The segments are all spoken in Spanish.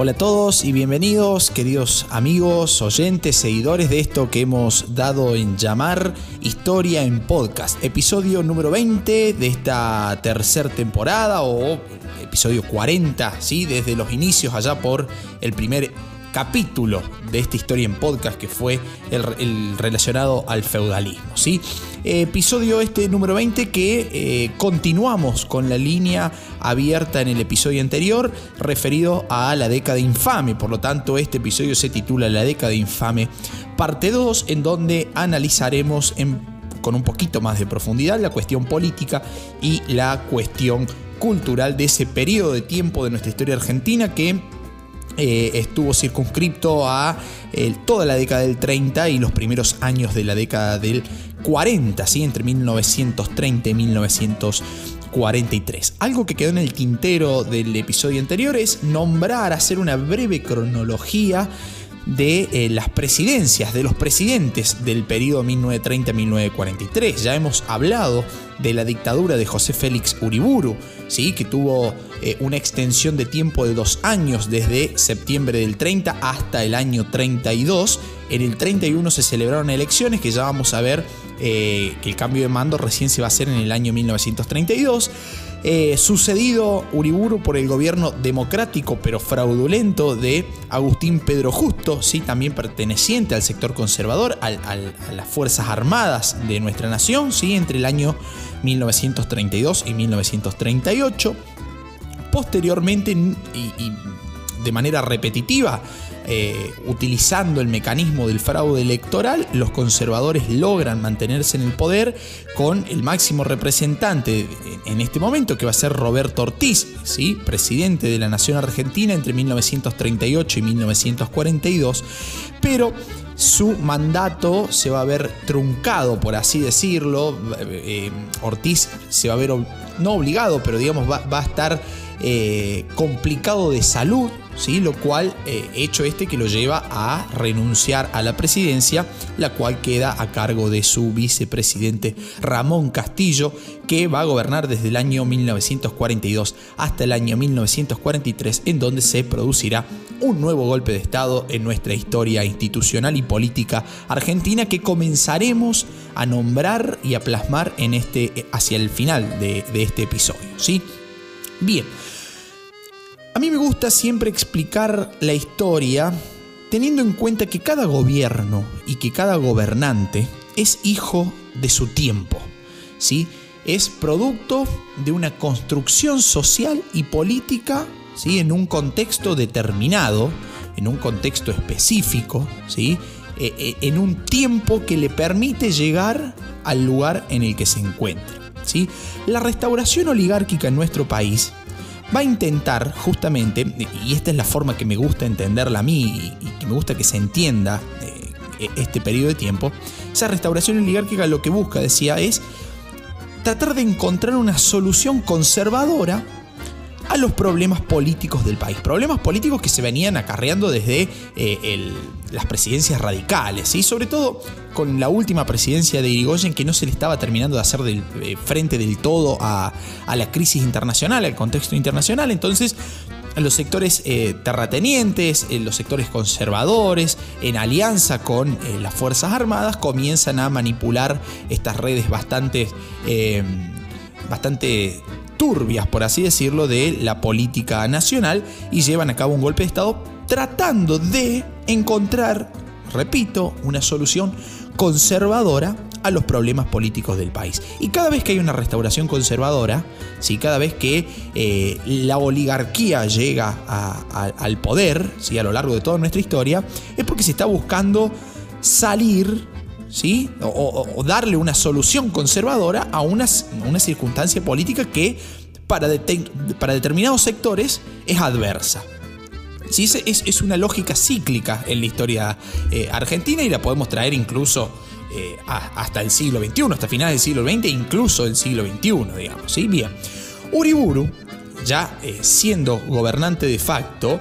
Hola a todos y bienvenidos, queridos amigos, oyentes, seguidores de esto que hemos dado en llamar Historia en Podcast, episodio número 20 de esta tercera temporada o episodio 40, ¿sí? desde los inicios allá por el primer capítulo de esta historia en podcast que fue el, relacionado al feudalismo. ¿sí? Episodio este número 20 que eh, continuamos con la línea abierta en el episodio anterior referido a la década infame. Por lo tanto, este episodio se titula La década infame parte 2 en donde analizaremos con un poquito más de profundidad la cuestión política y la cuestión cultural de ese periodo de tiempo de nuestra historia argentina que eh, estuvo circunscripto a eh, toda la década del 30 y los primeros años de la década del 40, ¿sí? entre 1930 y 1943. Algo que quedó en el tintero del episodio anterior es nombrar, hacer una breve cronología de eh, las presidencias, de los presidentes del periodo 1930-1943. Ya hemos hablado de la dictadura de José Félix Uriburu, ¿sí? que tuvo eh, una extensión de tiempo de dos años, desde septiembre del 30 hasta el año 32. En el 31 se celebraron elecciones que ya vamos a ver eh, que el cambio de mando recién se va a hacer en el año 1932. Eh, sucedido Uriburu por el gobierno democrático pero fraudulento de Agustín Pedro Justo, ¿sí? también perteneciente al sector conservador, a las Fuerzas Armadas de nuestra nación, ¿sí? entre el año 1932 y 1938. Posteriormente, y de manera repetitiva, eh, utilizando el mecanismo del fraude electoral, los conservadores logran mantenerse en el poder con el máximo representante en este momento, que va a ser Roberto Ortiz, ¿sí? presidente de la Nación Argentina entre 1938 y 1942, pero su mandato se va a ver truncado, por así decirlo. Eh, Ortiz se va a ver, no obligado, pero digamos va, va a estar eh, complicado de salud, ¿sí? lo cual, eh, hecho este que lo lleva a renunciar a la presidencia, la cual queda a cargo de su vicepresidente Ramón Castillo, que va a gobernar desde el año 1942 hasta el año 1943, en donde se producirá un nuevo golpe de Estado en nuestra historia institucional y política argentina que comenzaremos a nombrar y a plasmar en este, hacia el final de, de este episodio. ¿sí? Bien, a mí me gusta siempre explicar la historia teniendo en cuenta que cada gobierno y que cada gobernante es hijo de su tiempo, ¿sí? Es producto de una construcción social y política, ¿sí? En un contexto determinado, en un contexto específico, ¿sí? E, e, en un tiempo que le permite llegar al lugar en el que se encuentra. ¿sí? La restauración oligárquica en nuestro país va a intentar justamente, y esta es la forma que me gusta entenderla a mí y que me gusta que se entienda eh, e-, este periodo de tiempo, esa restauración oligárquica lo que busca, decía, es tratar de encontrar una solución conservadora a los problemas políticos del país. Problemas políticos que se venían acarreando desde eh, las presidencias radicales, y sobre todo con la última presidencia de Irigoyen que no se le estaba terminando de hacer del, eh, frente del todo a, la crisis internacional, al contexto internacional. Entonces, los sectores eh, terratenientes, los sectores conservadores, en alianza con las Fuerzas Armadas, comienzan a manipular estas redes bastante, bastante turbias, por así decirlo, de la política nacional y llevan a cabo un golpe de Estado tratando de encontrar, repito, una solución conservadora a los problemas políticos del país. Y cada vez que hay una restauración conservadora, ¿sí? cada vez que eh, la oligarquía llega al poder, ¿sí? a lo largo de toda nuestra historia, es porque se está buscando salir O, darle una solución conservadora a una, una circunstancia política que para, para, determinados sectores es adversa. ¿Sí? Es, es, una lógica cíclica en la historia eh, argentina y la podemos traer incluso eh, hasta el siglo XXI, hasta finales del siglo XX, incluso el siglo XXI, digamos. ¿sí? Bien, Uriburu, ya eh, siendo gobernante de facto,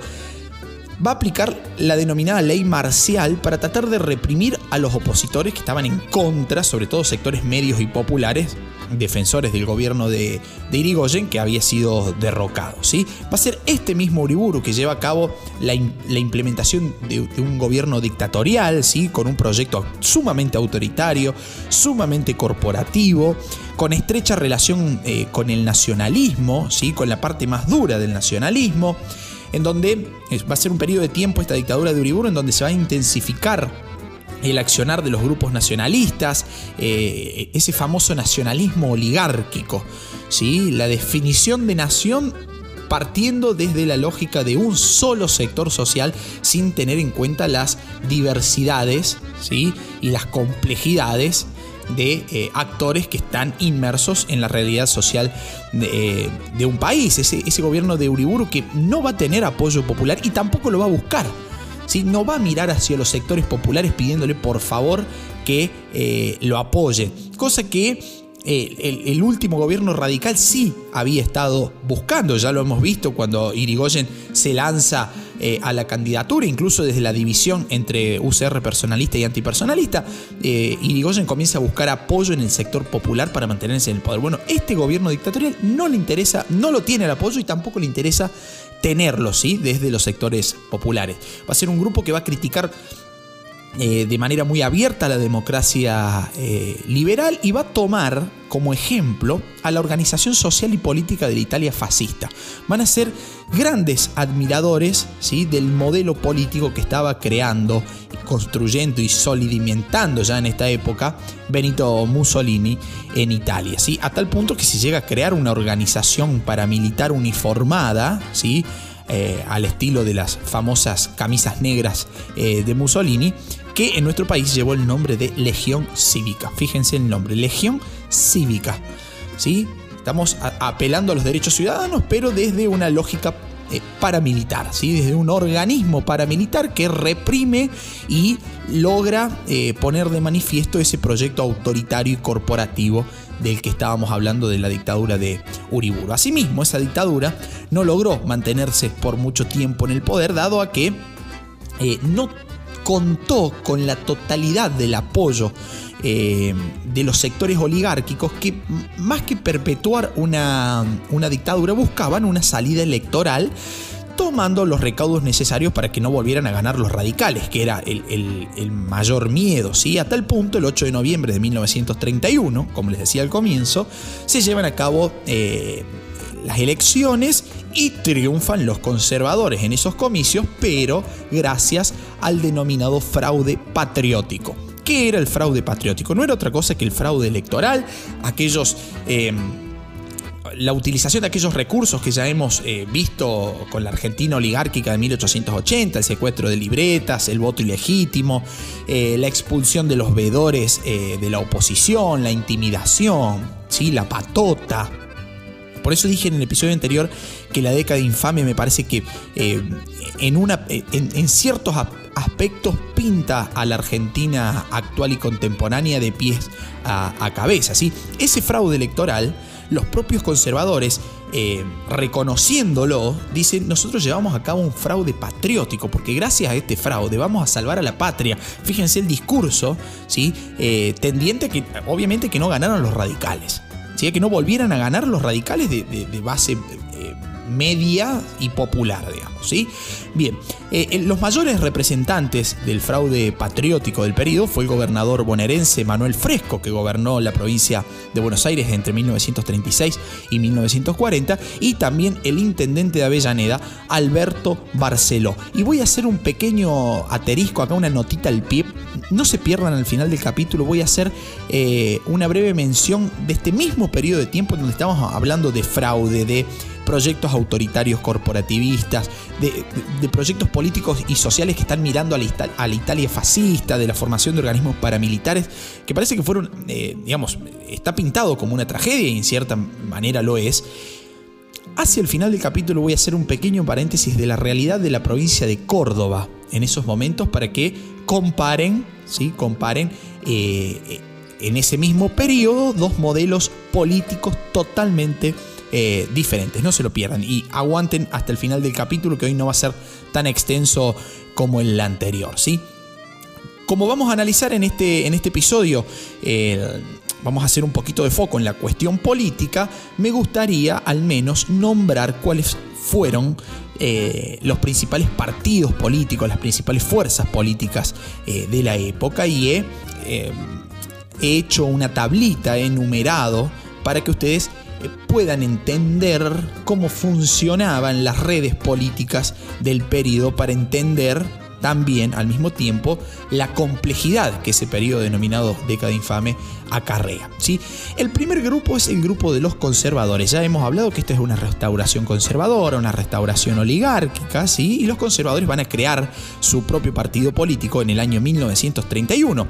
va a aplicar la denominada ley marcial para tratar de reprimir a los opositores que estaban en contra, sobre todo sectores medios y populares, defensores del gobierno de, Irigoyen que había sido derrocado. ¿sí? Va a ser este mismo Uriburu que lleva a cabo la, implementación de, un gobierno dictatorial, ¿sí? con un proyecto sumamente autoritario, sumamente corporativo, con estrecha relación eh, con el nacionalismo, ¿sí? con la parte más dura del nacionalismo en donde va a ser un periodo de tiempo esta dictadura de Uriburu en donde se va a intensificar el accionar de los grupos nacionalistas, eh, ese famoso nacionalismo oligárquico, ¿sí? la definición de nación partiendo desde la lógica de un solo sector social sin tener en cuenta las diversidades ¿sí? y las complejidades de eh, actores que están inmersos en la realidad social de, eh, un país. Ese, ese, gobierno de Uriburu que no va a tener apoyo popular y tampoco lo va a buscar. ¿sí? No va a mirar hacia los sectores populares pidiéndole por favor que eh, lo apoye. Cosa que el, último gobierno radical sí había estado buscando, ya lo hemos visto cuando Irigoyen se lanza eh, a la candidatura, incluso desde la división entre UCR personalista y antipersonalista, eh, Irigoyen comienza a buscar apoyo en el sector popular para mantenerse en el poder. Bueno, este gobierno dictatorial no le interesa, no lo tiene el apoyo y tampoco le interesa tenerlo, ¿sí? Desde los sectores populares. Va a ser un grupo que va a criticar eh, de manera muy abierta la democracia eh, liberal y va a tomar como ejemplo a la organización social y política de la Italia fascista. Van a ser grandes admiradores ¿sí? del modelo político que estaba creando, construyendo y solidimentando ya en esta época Benito Mussolini en Italia. ¿sí? A tal punto que se llega a crear una organización paramilitar uniformada, ¿sí? Eh, al estilo de las famosas camisas negras de Mussolini, que en nuestro país llevó el nombre de Legión Cívica. Fíjense el nombre, Legión Cívica. ¿sí? Estamos apelando a los derechos ciudadanos, pero desde una lógica eh, paramilitar, ¿sí? desde un organismo paramilitar que reprime y logra eh, poner de manifiesto ese proyecto autoritario y corporativo del que estábamos hablando de la dictadura de Uriburu. Asimismo, esa dictadura no logró mantenerse por mucho tiempo en el poder, dado a que eh, no contó con la totalidad del apoyo eh, de los sectores oligárquicos que más que perpetuar una, una dictadura buscaban una salida electoral tomando los recaudos necesarios para que no volvieran a ganar los radicales, que era el, mayor miedo. ¿sí? A tal punto, el 8 de noviembre de 1931, como les decía al comienzo, se llevan a cabo eh, las elecciones y triunfan los conservadores en esos comicios, pero gracias al denominado fraude patriótico. ¿Qué era el fraude patriótico? No era otra cosa que el fraude electoral, aquellos... Eh, la utilización de aquellos recursos que ya hemos eh, visto con la Argentina oligárquica de 1880, el secuestro de libretas, el voto ilegítimo, eh, la expulsión de los veedores de la oposición, la intimidación, ¿sí? la patota, por eso dije en el episodio anterior que la década infame me parece que eh, en, una, en, ciertos aspectos pinta a la Argentina actual y contemporánea de pies a, cabeza. ¿sí? Ese fraude electoral, los propios conservadores, eh, reconociéndolo, dicen, nosotros llevamos a cabo un fraude patriótico, porque gracias a este fraude vamos a salvar a la patria. Fíjense el discurso, ¿sí? Eh, tendiente a que, obviamente, que no ganaron los radicales que no volvieran a ganar los radicales de, base eh, media y popular, digamos. ¿sí? Bien, eh, los mayores representantes del fraude patriótico del periodo fue el gobernador bonaerense Manuel Fresco, que gobernó la provincia de Buenos Aires entre 1936 y 1940, y también el intendente de Avellaneda, Alberto Barceló. Y voy a hacer un pequeño aterisco acá, una notita al pie. No se pierdan al final del capítulo, voy a hacer eh, una breve mención de este mismo periodo de tiempo en donde estamos hablando de fraude, de proyectos autoritarios corporativistas, de, proyectos políticos y sociales que están mirando a la, Italia fascista, de la formación de organismos paramilitares, que parece que fueron, eh, digamos, está pintado como una tragedia y en cierta manera lo es. Hacia el final del capítulo voy a hacer un pequeño paréntesis de la realidad de la provincia de Córdoba en esos momentos para que comparen, ¿sí? comparen eh, en ese mismo periodo dos modelos políticos totalmente eh, diferentes. No se lo pierdan y aguanten hasta el final del capítulo que hoy no va a ser tan extenso como el anterior. ¿sí? Como vamos a analizar en este, en este episodio, vamos a hacer un poquito de foco en la cuestión política, me gustaría al menos nombrar cuáles fueron eh, los principales partidos políticos, las principales fuerzas políticas eh, de la época y he, he hecho una tablita, he enumerado para que ustedes eh, puedan entender cómo funcionaban las redes políticas del periodo para entender también al mismo tiempo la complejidad que ese periodo denominado década infame acarrea. ¿sí? El primer grupo es el grupo de los conservadores. Ya hemos hablado que esta es una restauración conservadora, una restauración oligárquica, ¿sí? y los conservadores van a crear su propio partido político en el año 1931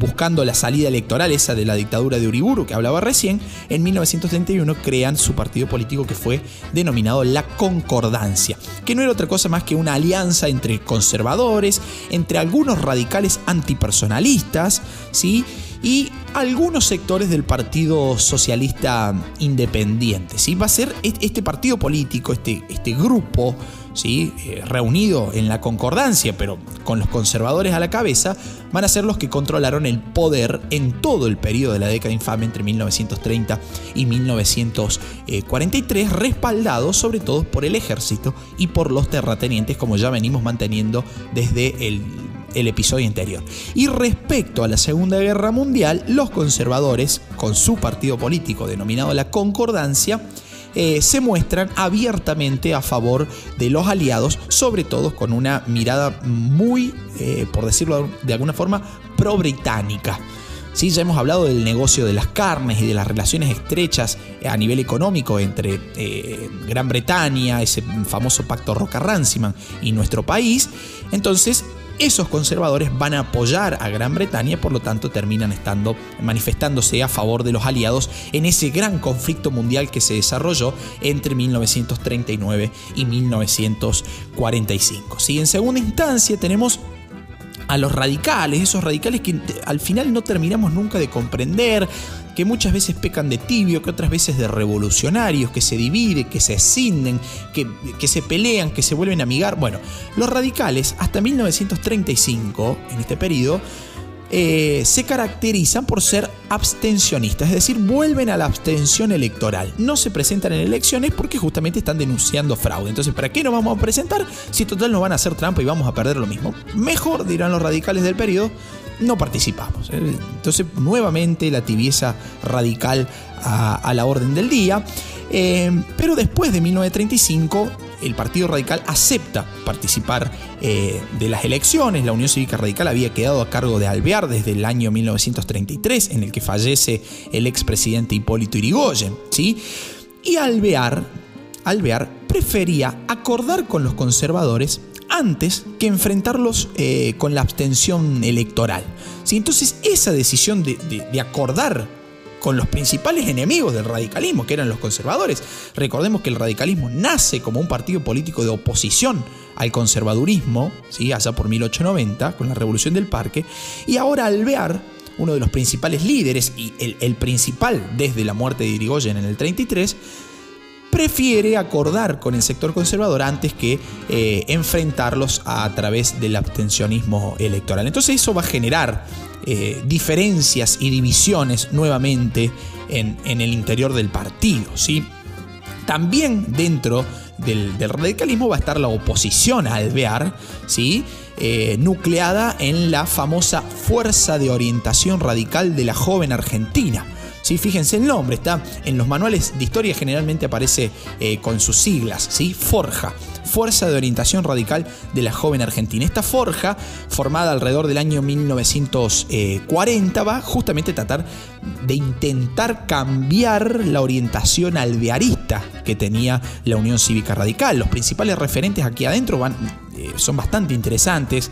buscando la salida electoral esa de la dictadura de Uriburu que hablaba recién, en 1931 crean su partido político que fue denominado La Concordancia, que no era otra cosa más que una alianza entre conservadores, entre algunos radicales antipersonalistas, ¿sí? y algunos sectores del Partido Socialista Independiente. ¿sí? Va a ser este partido político, este, este grupo ¿sí? Eh, reunido en la concordancia, pero con los conservadores a la cabeza, van a ser los que controlaron el poder en todo el periodo de la década infame entre 1930 y 1943, respaldados sobre todo por el ejército y por los terratenientes, como ya venimos manteniendo desde el el episodio anterior. Y respecto a la Segunda Guerra Mundial, los conservadores, con su partido político denominado la Concordancia, eh, se muestran abiertamente a favor de los aliados, sobre todo con una mirada muy, eh, por decirlo de alguna forma, pro-británica. Sí, ya hemos hablado del negocio de las carnes y de las relaciones estrechas a nivel económico entre eh, Gran Bretaña, ese famoso pacto Roca-Ranciman y nuestro país. Entonces, esos conservadores van a apoyar a Gran Bretaña, por lo tanto terminan estando manifestándose a favor de los aliados en ese gran conflicto mundial que se desarrolló entre 1939 y 1945. ¿Sí? En segunda instancia tenemos a los radicales, esos radicales que al final no terminamos nunca de comprender, que muchas veces pecan de tibio, que otras veces de revolucionarios, que se dividen, que se escinden, que, que se pelean, que se vuelven a amigar. Bueno, los radicales hasta 1935, en este periodo, eh, se caracterizan por ser abstencionistas, es decir, vuelven a la abstención electoral. No se presentan en elecciones porque justamente están denunciando fraude. Entonces, ¿para qué nos vamos a presentar si total nos van a hacer trampa y vamos a perder lo mismo? Mejor, dirán los radicales del periodo, no participamos. ¿eh? Entonces, nuevamente la tibieza radical a, la orden del día. Eh, pero después de 1935, el Partido Radical acepta participar eh, de las elecciones. La Unión Cívica Radical había quedado a cargo de Alvear desde el año 1933, en el que fallece el expresidente Hipólito Irigoyen. ¿sí? Y Alvear, Alvear prefería acordar con los conservadores antes que enfrentarlos eh, con la abstención electoral. ¿sí? Entonces esa decisión de, acordar con los principales enemigos del radicalismo, que eran los conservadores. Recordemos que el radicalismo nace como un partido político de oposición al conservadurismo, ¿sí? allá por 1890, con la Revolución del Parque, y ahora Alvear, uno de los principales líderes y el, el principal desde la muerte de Irigoyen en el 33, prefiere acordar con el sector conservador antes que eh, enfrentarlos a través del abstencionismo electoral. Entonces eso va a generar eh, diferencias y divisiones nuevamente en, el interior del partido. ¿sí? También dentro del, radicalismo va a estar la oposición a Alvear, ¿sí? Eh, nucleada en la famosa Fuerza de Orientación Radical de la Joven Argentina ¿sí? Fíjense el nombre, está en los manuales de historia generalmente aparece eh, con sus siglas, ¿sí? Forja. Fuerza de Orientación Radical de la Joven Argentina. Esta forja, formada alrededor del año 1940, va justamente a tratar de intentar cambiar la orientación alvearista que tenía la Unión Cívica Radical. Los principales referentes aquí adentro van son bastante interesantes,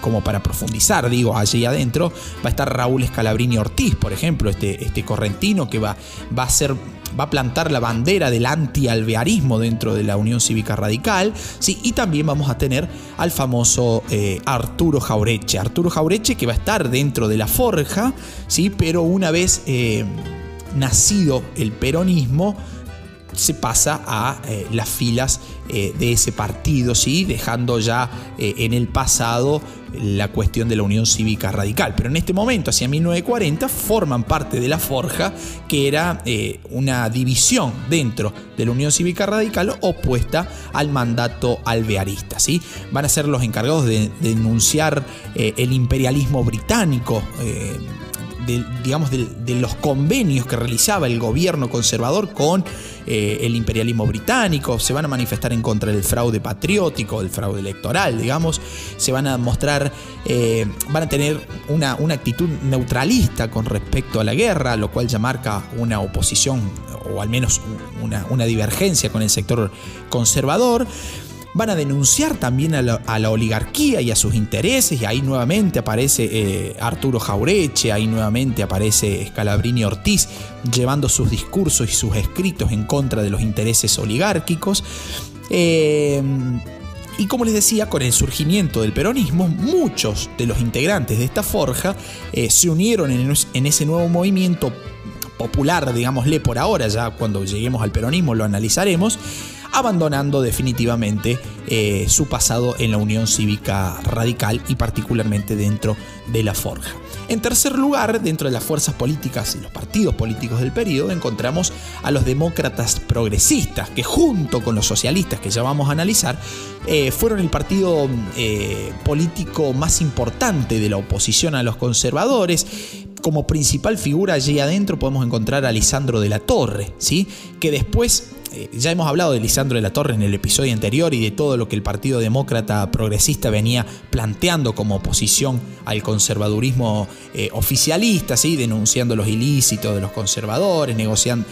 como para profundizar, digo, allí adentro. Va a estar Raúl Escalabrini Ortiz, por ejemplo, este, este correntino que va, va a ser va a plantar la bandera del anti-alvearismo dentro de la Unión Cívica Radical, ¿sí? y también vamos a tener al famoso eh, Arturo Jaureche. Arturo Jaureche que va a estar dentro de la forja, ¿sí? pero una vez eh, nacido el peronismo, se pasa a eh, las filas eh, de ese partido, ¿sí? dejando ya eh, en el pasado la cuestión de la Unión Cívica Radical. Pero en este momento, hacia 1940, forman parte de la Forja, que era una división dentro de la Unión Cívica Radical opuesta al mandato alvearista. ¿sí? Van a ser los encargados de, denunciar el imperialismo británico de, digamos, de, los convenios que realizaba el gobierno conservador con eh, el imperialismo británico, se van a manifestar en contra del fraude patriótico, del fraude electoral, digamos, se van a mostrar, eh, van a tener una, una, actitud neutralista con respecto a la guerra, lo cual ya marca una oposición o al menos una, una divergencia con el sector conservador van a denunciar también a la, oligarquía y a sus intereses, y ahí nuevamente aparece eh, Arturo Jaureche, ahí nuevamente aparece Scalabrini Ortiz, llevando sus discursos y sus escritos en contra de los intereses oligárquicos. Eh, y como les decía, con el surgimiento del peronismo, muchos de los integrantes de esta forja eh, se unieron en, en ese nuevo movimiento popular, digámosle por ahora, ya cuando lleguemos al peronismo lo analizaremos, abandonando definitivamente eh, su pasado en la Unión Cívica Radical y particularmente dentro de la Forja. En tercer lugar, dentro de las fuerzas políticas y los partidos políticos del periodo, encontramos a los demócratas progresistas, que junto con los socialistas que ya vamos a analizar, eh, fueron el partido eh, político más importante de la oposición a los conservadores. Como principal figura allí adentro podemos encontrar a Lisandro de la Torre, ¿sí? que después ya hemos hablado de Lisandro de la Torre en el episodio anterior y de todo lo que el Partido Demócrata Progresista venía planteando como oposición al conservadurismo eh, oficialista, ¿sí? denunciando los ilícitos de los conservadores, negociando,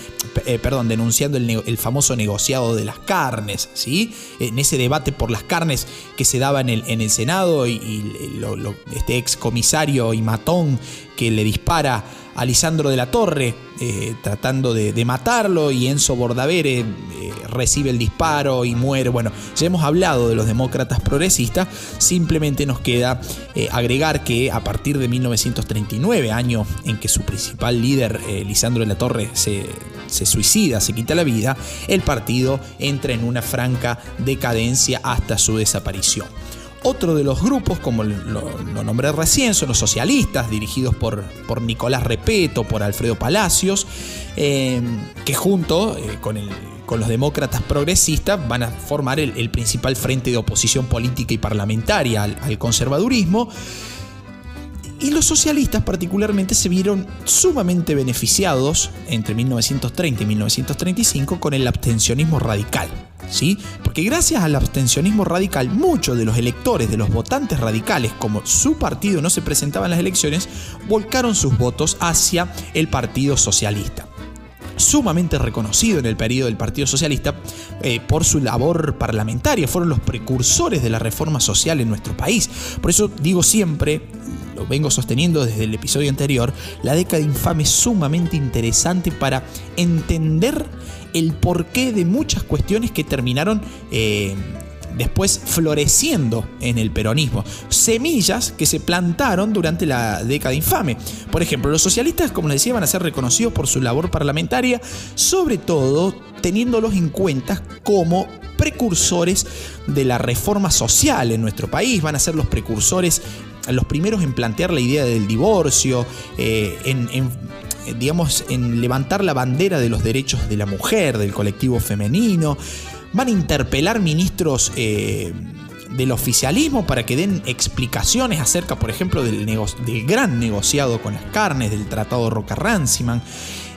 eh, perdón, denunciando el, famoso negociado de las carnes, ¿sí? en ese debate por las carnes que se daba en el, en el Senado y, este ex comisario y matón que le dispara a Lisandro de la Torre eh, tratando de, matarlo y Enzo Bordavere eh, recibe el disparo y muere. Bueno, ya hemos hablado de los demócratas progresistas, simplemente nos queda eh, agregar que a partir de 1939, año en que su principal líder, Lisandro de la Torre, se, se suicida, se quita la vida, el partido entra en una franca decadencia hasta su desaparición. Otro de los grupos, como lo, nombré recién, son los socialistas, dirigidos por, por Nicolás Repeto, por Alfredo Palacios, eh, que junto eh, con, con, los demócratas progresistas van a formar el, principal frente de oposición política y parlamentaria al conservadurismo. Y los socialistas particularmente se vieron sumamente beneficiados entre 1930 y 1935 con el abstencionismo radical. ¿Sí? Porque gracias al abstencionismo radical, muchos de los electores, de los votantes radicales, como su partido no se presentaba en las elecciones, volcaron sus votos hacia el Partido Socialista sumamente reconocido en el periodo del Partido Socialista eh, por su labor parlamentaria, fueron los precursores de la reforma social en nuestro país. Por eso digo siempre, lo vengo sosteniendo desde el episodio anterior, la década infame es sumamente interesante para entender el porqué de muchas cuestiones que terminaron eh, después floreciendo en el peronismo. Semillas que se plantaron durante la década infame. Por ejemplo, los socialistas, como les decía, van a ser reconocidos por su labor parlamentaria, sobre todo teniéndolos en cuenta como precursores de la reforma social en nuestro país, van a ser los precursores, los primeros en plantear la idea del divorcio, eh, en, digamos, en levantar la bandera de los derechos de la mujer, del colectivo femenino, van a interpelar ministros eh, del oficialismo para que den explicaciones acerca, por ejemplo, del, del gran negociado con las carnes, del tratado Roca-Ranciman.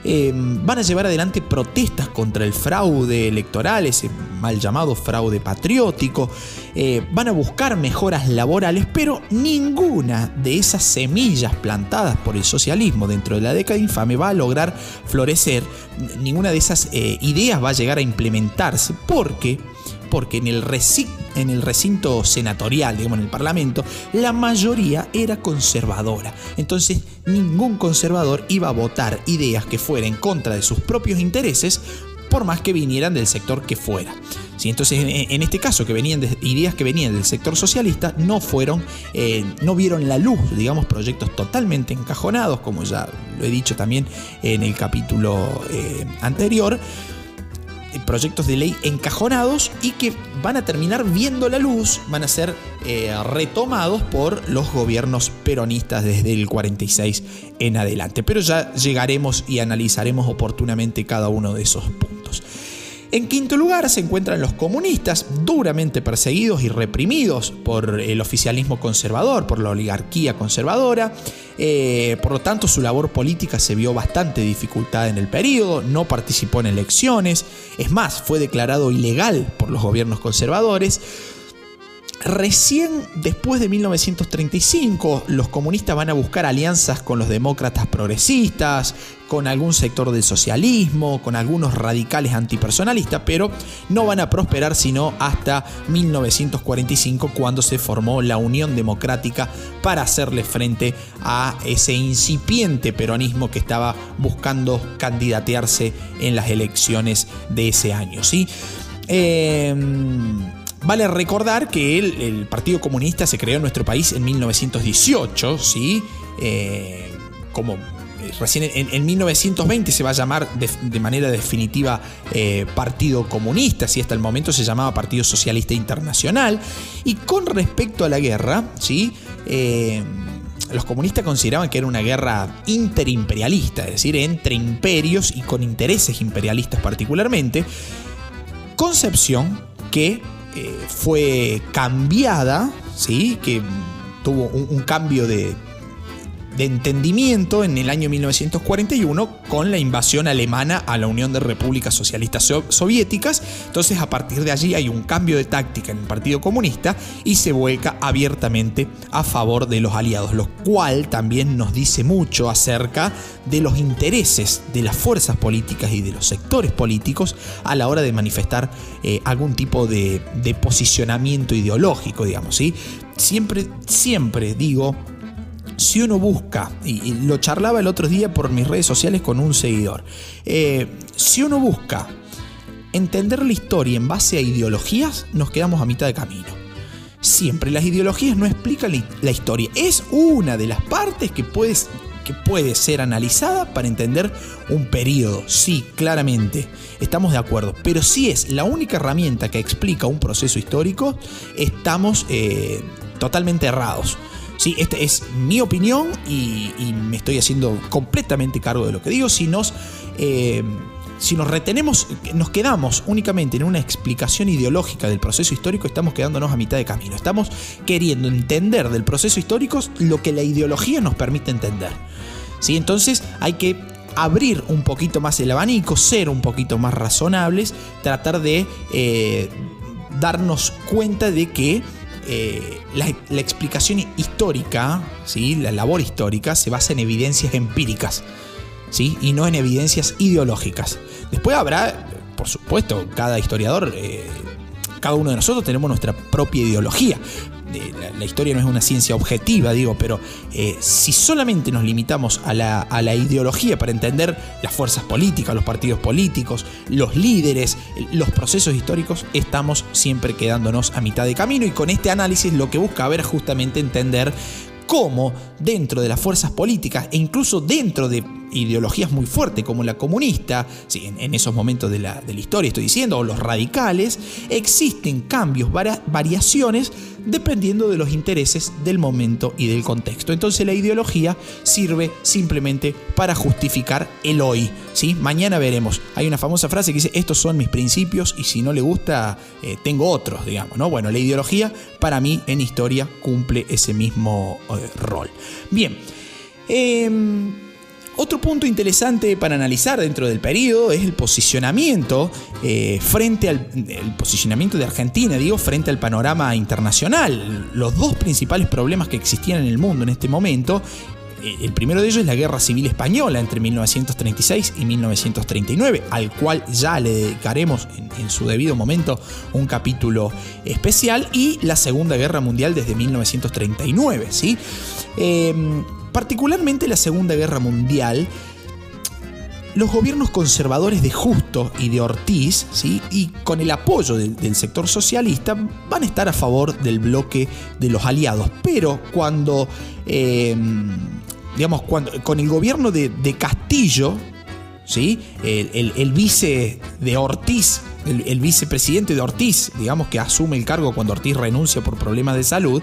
Em, van a llevar adelante protestas contra el fraude electoral, ese mal llamado fraude patriótico, eh, van a buscar mejoras laborales, pero ninguna de esas semillas plantadas por el socialismo dentro de la década infame va a lograr florecer, ninguna de esas eh, ideas va a llegar a implementarse, porque porque en el, en el recinto senatorial, digamos, en el Parlamento, la mayoría era conservadora. Entonces, ningún conservador iba a votar ideas que fueran en contra de sus propios intereses por más que vinieran del sector que fuera. ¿Sí? Entonces, en, este caso, que venían de ideas que venían del sector socialista, no fueron, eh, no vieron la luz, digamos, proyectos totalmente encajonados, como ya lo he dicho también en el capítulo eh, anterior proyectos de ley encajonados y que van a terminar viendo la luz, van a ser retomados por los gobiernos peronistas desde el 46 en adelante. Pero ya llegaremos y analizaremos oportunamente cada uno de esos puntos. En quinto lugar se encuentran los comunistas, duramente perseguidos y reprimidos por el oficialismo conservador, por la oligarquía conservadora. Eh, por lo tanto, su labor política se vio bastante dificultada en el periodo, no participó en elecciones, es más, fue declarado ilegal por los gobiernos conservadores. Recién después de 1935, los comunistas van a buscar alianzas con los demócratas progresistas, con algún sector del socialismo, con algunos radicales antipersonalistas, pero no van a prosperar sino hasta 1945 cuando se formó la Unión Democrática para hacerle frente a ese incipiente peronismo que estaba buscando candidatearse en las elecciones de ese año. ¿sí? Eh, Vale recordar que el, Partido Comunista se creó en nuestro país en 1918, ¿sí? Eh, como eh, recién en, 1920 se va a llamar de, manera definitiva eh, Partido Comunista, si hasta el momento se llamaba Partido Socialista Internacional. Y con respecto a la guerra, ¿sí? los comunistas consideraban que era una guerra interimperialista, es decir, entre imperios y con intereses imperialistas particularmente. Concepción que eh, fue cambiada, ¿sí? que tuvo un cambio de, de entendimiento en el año 1941 con la invasión alemana a la Unión de Repúblicas Socialistas Soviéticas. Entonces a partir de allí hay un cambio de táctica en el Partido Comunista y se vuelca abiertamente a favor de los aliados, lo cual también nos dice mucho acerca de los intereses de las fuerzas políticas y de los sectores políticos a la hora de manifestar eh, algún tipo de, de posicionamiento ideológico, digamos. ¿sí? Siempre, siempre digo si uno busca, y, lo charlaba el otro día por mis redes sociales con un seguidor, eh, si uno busca entender la historia en base a ideologías, nos quedamos a mitad de camino. Siempre las ideologías no explican la historia. Es una de las partes que, que puede ser analizada para entender un periodo. Sí, claramente, estamos de acuerdo. Pero si es la única herramienta que explica un proceso histórico, estamos eh, totalmente errados. Sí, esta es mi opinión y, me estoy haciendo completamente cargo de lo que digo. Si nos, eh, si nos retenemos, nos quedamos únicamente en una explicación ideológica del proceso histórico, estamos quedándonos a mitad de camino. Estamos queriendo entender del proceso histórico lo que la ideología nos permite entender. ¿Sí? Entonces hay que abrir un poquito más el abanico, ser un poquito más razonables, tratar de eh, darnos cuenta de que eh, la, explicación histórica, ¿sí? la labor histórica, se basa en evidencias empíricas ¿sí? y no en evidencias ideológicas. Después habrá, por supuesto, cada historiador, eh, cada uno de nosotros tenemos nuestra propia ideología, la, historia no es una ciencia objetiva, digo, pero eh, si solamente nos limitamos a la, a la, ideología para entender las fuerzas políticas, los partidos políticos, los líderes, los procesos históricos, estamos siempre quedándonos a mitad de camino y con este análisis lo que busca ver justamente entender cómo dentro de las fuerzas políticas e incluso dentro de ideologías muy fuertes como la comunista, en, esos momentos de la, historia estoy diciendo, o los radicales, existen cambios, variaciones dependiendo de los intereses del momento y del contexto. Entonces la ideología sirve simplemente para justificar el hoy. ¿sí? Mañana veremos. Hay una famosa frase que dice, estos son mis principios y si no le gusta, eh, tengo otros, digamos. ¿no? Bueno, la ideología para mí en historia cumple ese mismo eh, rol. Bien. Em, otro punto interesante para analizar dentro del periodo es el posicionamiento eh, frente al posicionamiento de Argentina, digo, frente al panorama internacional. Los dos principales problemas que existían en el mundo en este momento el primero de ellos es la Guerra Civil Española entre 1936 y 1939, al cual ya le dedicaremos en, su debido momento un capítulo especial, y la Segunda Guerra Mundial desde 1939. ¿sí? Em, particularmente la Segunda Guerra Mundial los gobiernos conservadores de Justo y de Ortiz, ¿sí? y con el apoyo del, sector socialista, van a estar a favor del bloque de los aliados. Pero cuando, em, digamos, cuando, con el gobierno de, Castillo, ¿sí? el vice de Ortiz el, vicepresidente de Ortiz, digamos que asume el cargo cuando Ortiz renuncia por problemas de salud,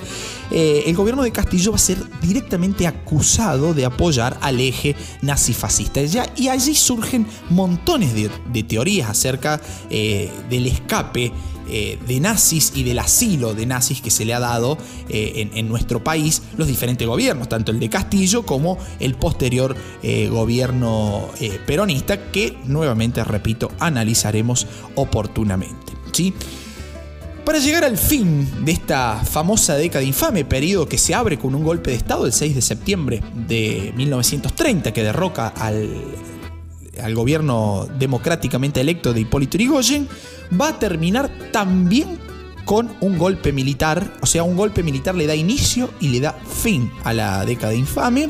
eh, el gobierno de Castillo va a ser directamente acusado de apoyar al eje nazifascista. Y allí surgen montones de, teorías acerca eh, del escape eh, de nazis y del asilo de nazis que se le ha dado eh, en, nuestro país los diferentes gobiernos, tanto el de Castillo como el posterior eh, gobierno peronista, que nuevamente, repito, analizaremos oportunamente. ¿sí? Para llegar al fin de esta famosa década infame, periodo que se abre con un golpe de Estado el 6 de septiembre de 1930 que derroca al, al gobierno democráticamente electo de Hipólito Yrigoyen, va a terminar también con un golpe militar, o sea, un golpe militar le da inicio y le da fin a la década infame.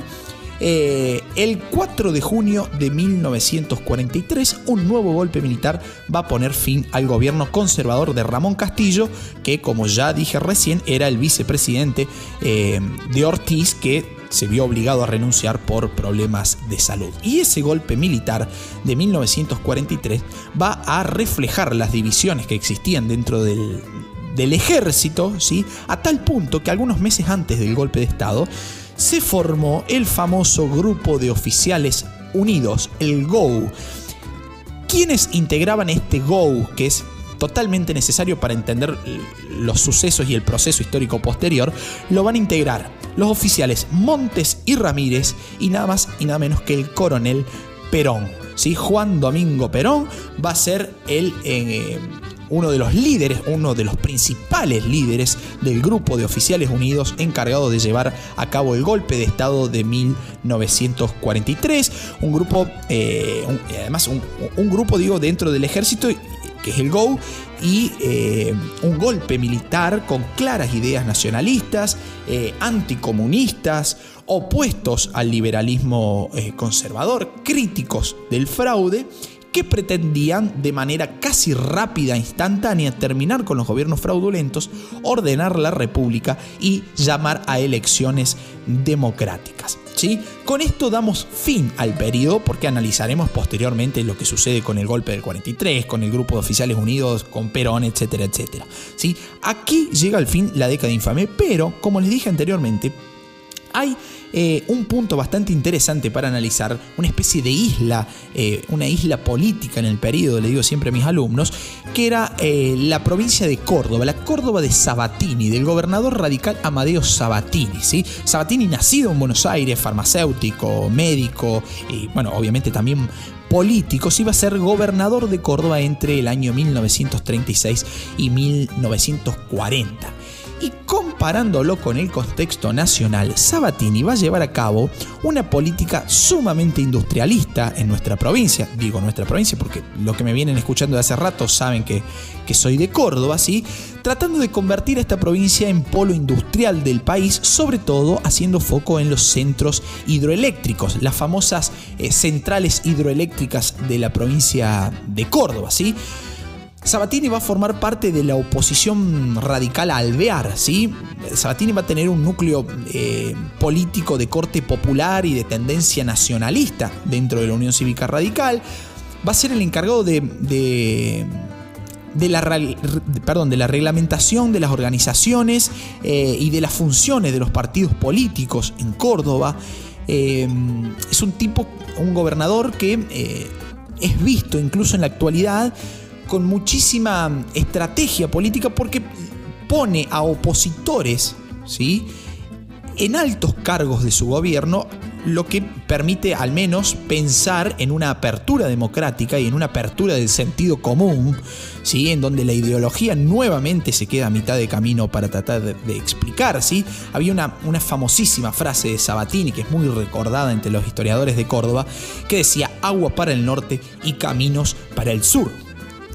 Eh, el 4 de junio de 1943, un nuevo golpe militar va a poner fin al gobierno conservador de Ramón Castillo, que como ya dije recién era el vicepresidente eh, de Ortiz, que se vio obligado a renunciar por problemas de salud. Y ese golpe militar de 1943 va a reflejar las divisiones que existían dentro del, ejército, ¿sí? a tal punto que algunos meses antes del golpe de Estado se formó el famoso Grupo de Oficiales Unidos, el GO. ¿Quiénes integraban este GO, que es totalmente necesario para entender los sucesos y el proceso histórico posterior, lo van a integrar los oficiales Montes y Ramírez y nada más y nada menos que el coronel Perón. ¿sí? Juan Domingo Perón va a ser el, eh, uno de los líderes, uno de los principales líderes del grupo de oficiales unidos encargado de llevar a cabo el golpe de Estado de 1943. Un grupo, eh, además un, un, grupo, digo, dentro del ejército que es el GO, y eh, un golpe militar con claras ideas nacionalistas, eh, anticomunistas, opuestos al liberalismo eh, conservador, críticos del fraude que pretendían de manera casi rápida e instantánea terminar con los gobiernos fraudulentos, ordenar la república y llamar a elecciones democráticas. Con esto damos fin al periodo porque analizaremos posteriormente lo que sucede con el golpe del 43, con el grupo de oficiales unidos, con Perón, etcétera, etcétera. ¿Sí? Aquí llega al fin la década infame, pero como les dije anteriormente, hay eh, un punto bastante interesante para analizar, una especie de isla, eh, una isla política en el periodo, le digo siempre a mis alumnos, que era eh, la provincia de Córdoba, la Córdoba de Sabatini, del gobernador radical Amadeo Sabatini. ¿sí? Sabatini nacido en Buenos Aires, farmacéutico, médico y bueno, obviamente también político, iba a ser gobernador de Córdoba entre el año 1936 y 1940 y comparándolo con el contexto nacional, Sabatini va a llevar a cabo una política sumamente industrialista en nuestra provincia. Digo nuestra provincia porque lo que me vienen escuchando de hace rato saben que, que soy de Córdoba, ¿sí? Tratando de convertir a esta provincia en polo industrial del país, sobre todo haciendo foco en los centros hidroeléctricos, las famosas eh, centrales hidroeléctricas de la provincia de Córdoba, ¿sí? Sabatini va a formar parte de la oposición radical a Alvear, ¿sí? Sabatini va a tener un núcleo eh, político de corte popular y de tendencia nacionalista dentro de la Unión Cívica Radical. Va a ser el encargado de, de, la, perdón, de la reglamentación de las organizaciones eh, y de las funciones de los partidos políticos en Córdoba. Eh, es un tipo, un gobernador que es visto incluso en la actualidad con muchísima estrategia política porque pone a opositores, ¿sí? En altos cargos de su gobierno lo que permite al menos pensar en una apertura democrática y en una apertura del sentido común, ¿sí? en donde la ideología nuevamente se queda a mitad de camino para tratar de, explicar. ¿sí? Había una, una famosísima frase de Sabatini que es muy recordada entre los historiadores de Córdoba, que decía agua para el norte y caminos para el sur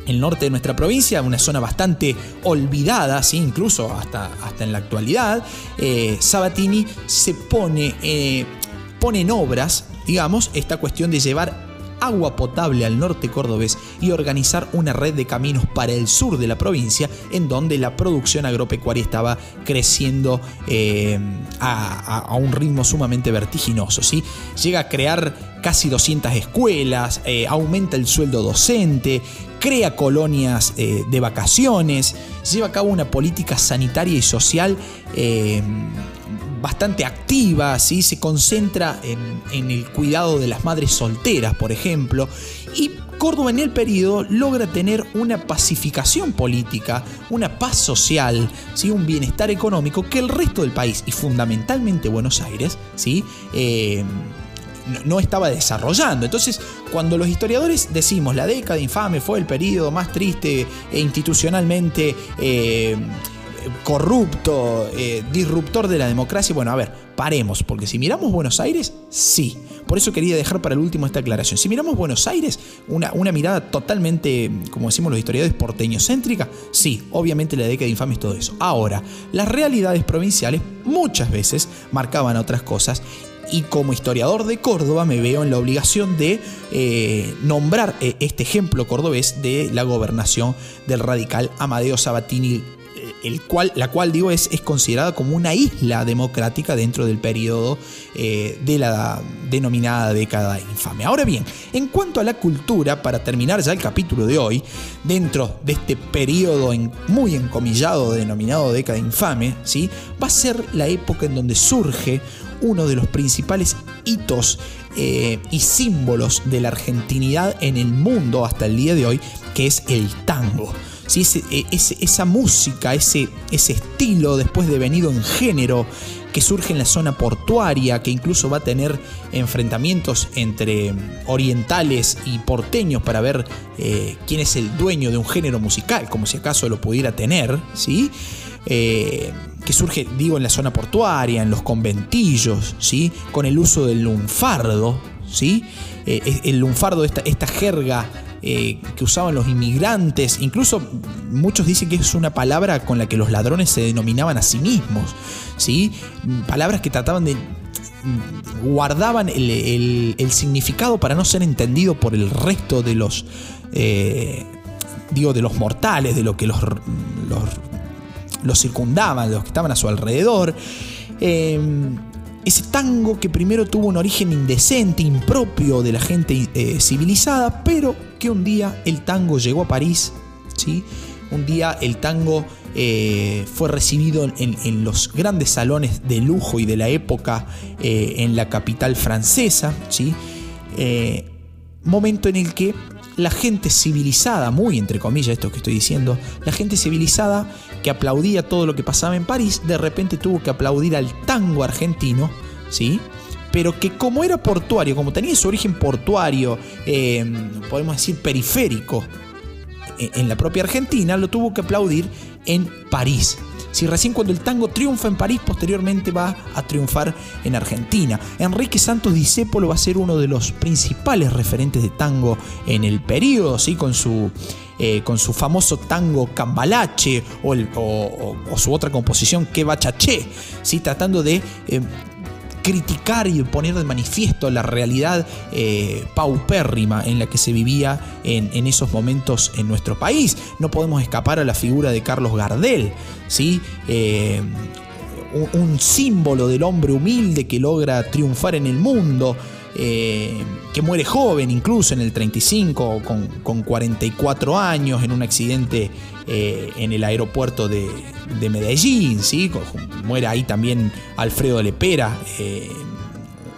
el norte de nuestra provincia, una zona bastante olvidada, ¿sí? incluso hasta, hasta en la actualidad, eh, Sabatini se pone, eh, pone en obras, digamos, esta cuestión de llevar agua potable al norte cordobés y organizar una red de caminos para el sur de la provincia, en donde la producción agropecuaria estaba creciendo eh, a, un ritmo sumamente vertiginoso. ¿sí? Llega a crear casi 200 escuelas, aumenta el sueldo docente, crea colonias eh, de vacaciones, lleva a cabo una política sanitaria y social eh, bastante activa, ¿sí? se concentra en, el cuidado de las madres solteras, por ejemplo, y Córdoba en el periodo logra tener una pacificación política, una paz social, ¿sí? un bienestar económico que el resto del país y fundamentalmente Buenos Aires ¿sí? Eh, no estaba desarrollando. Entonces, cuando los historiadores decimos la década infame fue el periodo más triste e institucionalmente eh, corrupto, eh, disruptor de la democracia, bueno, a ver, paremos, porque si miramos Buenos Aires, sí. Por eso quería dejar para el último esta aclaración. Si miramos Buenos Aires, una, una mirada totalmente, como decimos los historiadores, porteño-céntrica, sí, obviamente la década infame es todo eso. Ahora, las realidades provinciales muchas veces marcaban otras cosas y como historiador de Córdoba me veo en la obligación de eh, nombrar eh, este ejemplo cordobés de la gobernación del radical Amadeo Sabatini, eh, el cual, la cual digo es, es considerada como una isla democrática dentro del periodo de la denominada década infame. Ahora bien, en cuanto a la cultura, para terminar ya el capítulo de hoy, dentro de este periodo muy encomillado denominado década infame, ¿sí? va a ser la época en donde surge uno de los principales hitos eh, y símbolos de la argentinidad en el mundo hasta el día de hoy, que es el tango. ¿Sí? E, esa música, ese, estilo después de venido en género que surge en la zona portuaria, que incluso va a tener enfrentamientos entre orientales y porteños para ver eh, quién es el dueño de un género musical, como si acaso lo pudiera tener, ¿sí? Eh, que surge, digo, en la zona portuaria, en los conventillos, ¿sí? con el uso del lunfardo, ¿sí? Eh, el lunfardo, esta, esta jerga eh, que usaban los inmigrantes, incluso muchos dicen que es una palabra con la que los ladrones se denominaban a sí mismos, ¿sí? palabras que trataban de guardaban el, significado para no ser entendido por el resto de los eh, digo de los mortales de lo que los, los los circundaban, los que estaban a su alrededor. Em, ese tango que primero tuvo un origen indecente, impropio de la gente eh, civilizada, pero que un día el tango llegó a París, ¿sí? un día el tango eh, fue recibido en, los grandes salones de lujo y de la época eh, en la capital francesa, ¿sí? momento en el que la gente civilizada, muy entre comillas esto que estoy diciendo, la gente civilizada aplaudía todo lo que pasaba en París, de repente tuvo que aplaudir al tango argentino, ¿sí? Pero que como era portuario, como tenía su origen portuario, eh, podemos decir periférico, e, en la propia Argentina, lo tuvo que aplaudir en París. Si recién cuando el tango triunfa en París, posteriormente va a triunfar en Argentina. Enrique Santos Discépolo va a ser uno de los principales referentes de tango en el periodo, ¿sí? con su eh, con su famoso tango Cambalache o, su otra composición Que Bachaché, ¿sí? tratando de eh, criticar y poner de manifiesto la realidad eh, paupérrima en la que se vivía en, esos momentos en nuestro país. No podemos escapar a la figura de Carlos Gardel, ¿sí? un, símbolo del hombre humilde que logra triunfar en el mundo. Eh, que muere joven, incluso en el 35, con, 44 años, en un accidente eh, en el aeropuerto de, Medellín, ¿sí? muere ahí también Alfredo Lepera. Eh,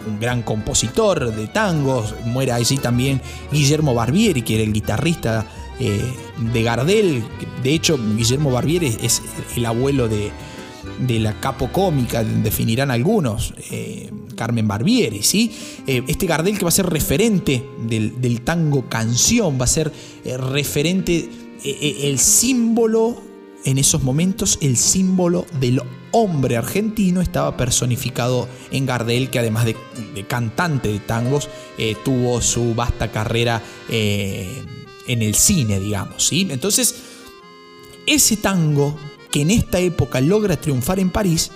un gran compositor de tangos, muere allí también Guillermo Barbieri, que era el guitarrista de Gardel, de hecho Guillermo Barbieri es el abuelo de, de la capo cómica, definirán algunos Carmen Barbieri. ¿sí? Eh, este Gardel que va a ser referente del, tango canción, va a ser eh, referente, el símbolo en esos momentos, el símbolo del hombre argentino estaba personificado en Gardel, que además de, cantante de tangos, tuvo su vasta carrera en el cine, digamos. ¿sí? Entonces, ese tango que en esta época logra triunfar en París,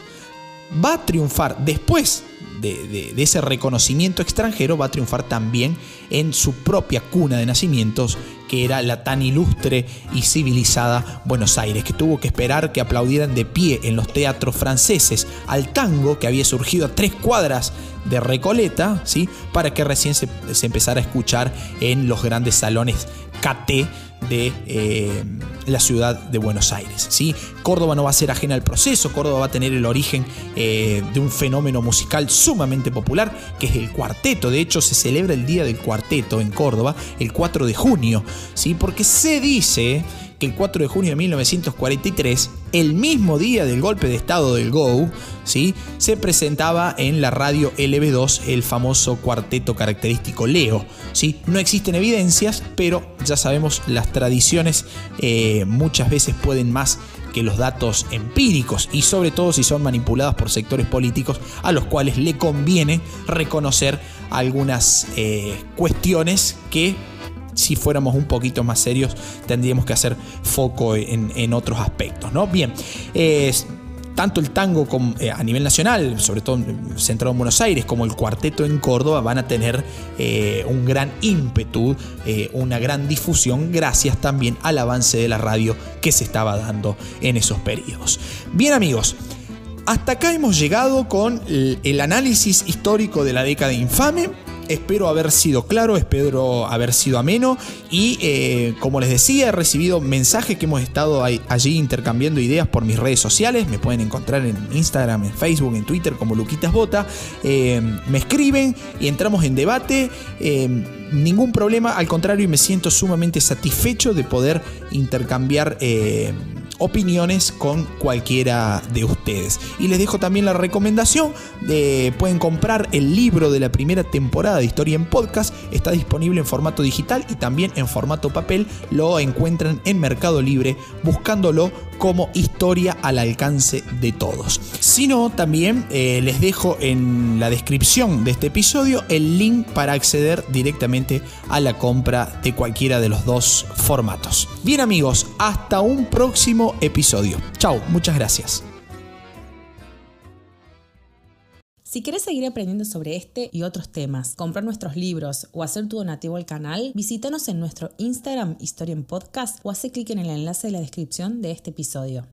va a triunfar después de, ese reconocimiento extranjero, va a triunfar también en su propia cuna de nacimientos, que era la tan ilustre y civilizada Buenos Aires, que tuvo que esperar que aplaudieran de pie en los teatros franceses al tango que había surgido a tres cuadras de Recoleta, ¿sí? para que recién se, empezara a escuchar en los grandes salones KT de eh, la ciudad de Buenos Aires. ¿sí? Córdoba no va a ser ajena al proceso, Córdoba va a tener el origen eh, de un fenómeno musical sumamente popular, que es el cuarteto. De hecho, se celebra el Día del Cuarteto en Córdoba el 4 de junio, ¿sí? porque se dice que el 4 de junio de 1943, el mismo día del golpe de estado del GO, ¿sí? se presentaba en la radio LB2 el famoso cuarteto característico Leo. ¿sí? No existen evidencias, pero ya sabemos las tradiciones eh, muchas veces pueden más que los datos empíricos y sobre todo si son manipuladas por sectores políticos a los cuales le conviene reconocer algunas eh, cuestiones que si fuéramos un poquito más serios, tendríamos que hacer foco en, otros aspectos. ¿no? Bien, tanto el tango eh, a nivel nacional, sobre todo centrado en Buenos Aires, como el cuarteto en Córdoba van a tener eh, un gran ímpetu, eh, una gran difusión, gracias también al avance de la radio que se estaba dando en esos periodos. Bien amigos, hasta acá hemos llegado con el análisis histórico de la década infame. Espero haber sido claro, espero haber sido ameno y eh, como les decía he recibido mensajes que hemos estado allí intercambiando ideas por mis redes sociales, me pueden encontrar en Instagram, en Facebook, en Twitter como Luquitas Bota, eh, me escriben y entramos en debate, eh, ningún problema, al contrario me siento sumamente satisfecho de poder intercambiar opiniones con cualquiera de ustedes. Y les dejo también la recomendación de pueden comprar el libro de la primera temporada de Historia en Podcast, está disponible en formato digital y también en formato papel, lo encuentran en Mercado Libre buscándolo como historia al alcance de todos. Si no, también eh, les dejo en la descripción de este episodio el link para acceder directamente a la compra de cualquiera de los dos formatos. Bien amigos, hasta un próximo episodio. Chao, muchas gracias. Si quieres seguir aprendiendo sobre este y otros temas, comprar nuestros libros o hacer tu donativo al canal, visítanos en nuestro Instagram Historia en Podcast o hace clic en el enlace de la descripción de este episodio.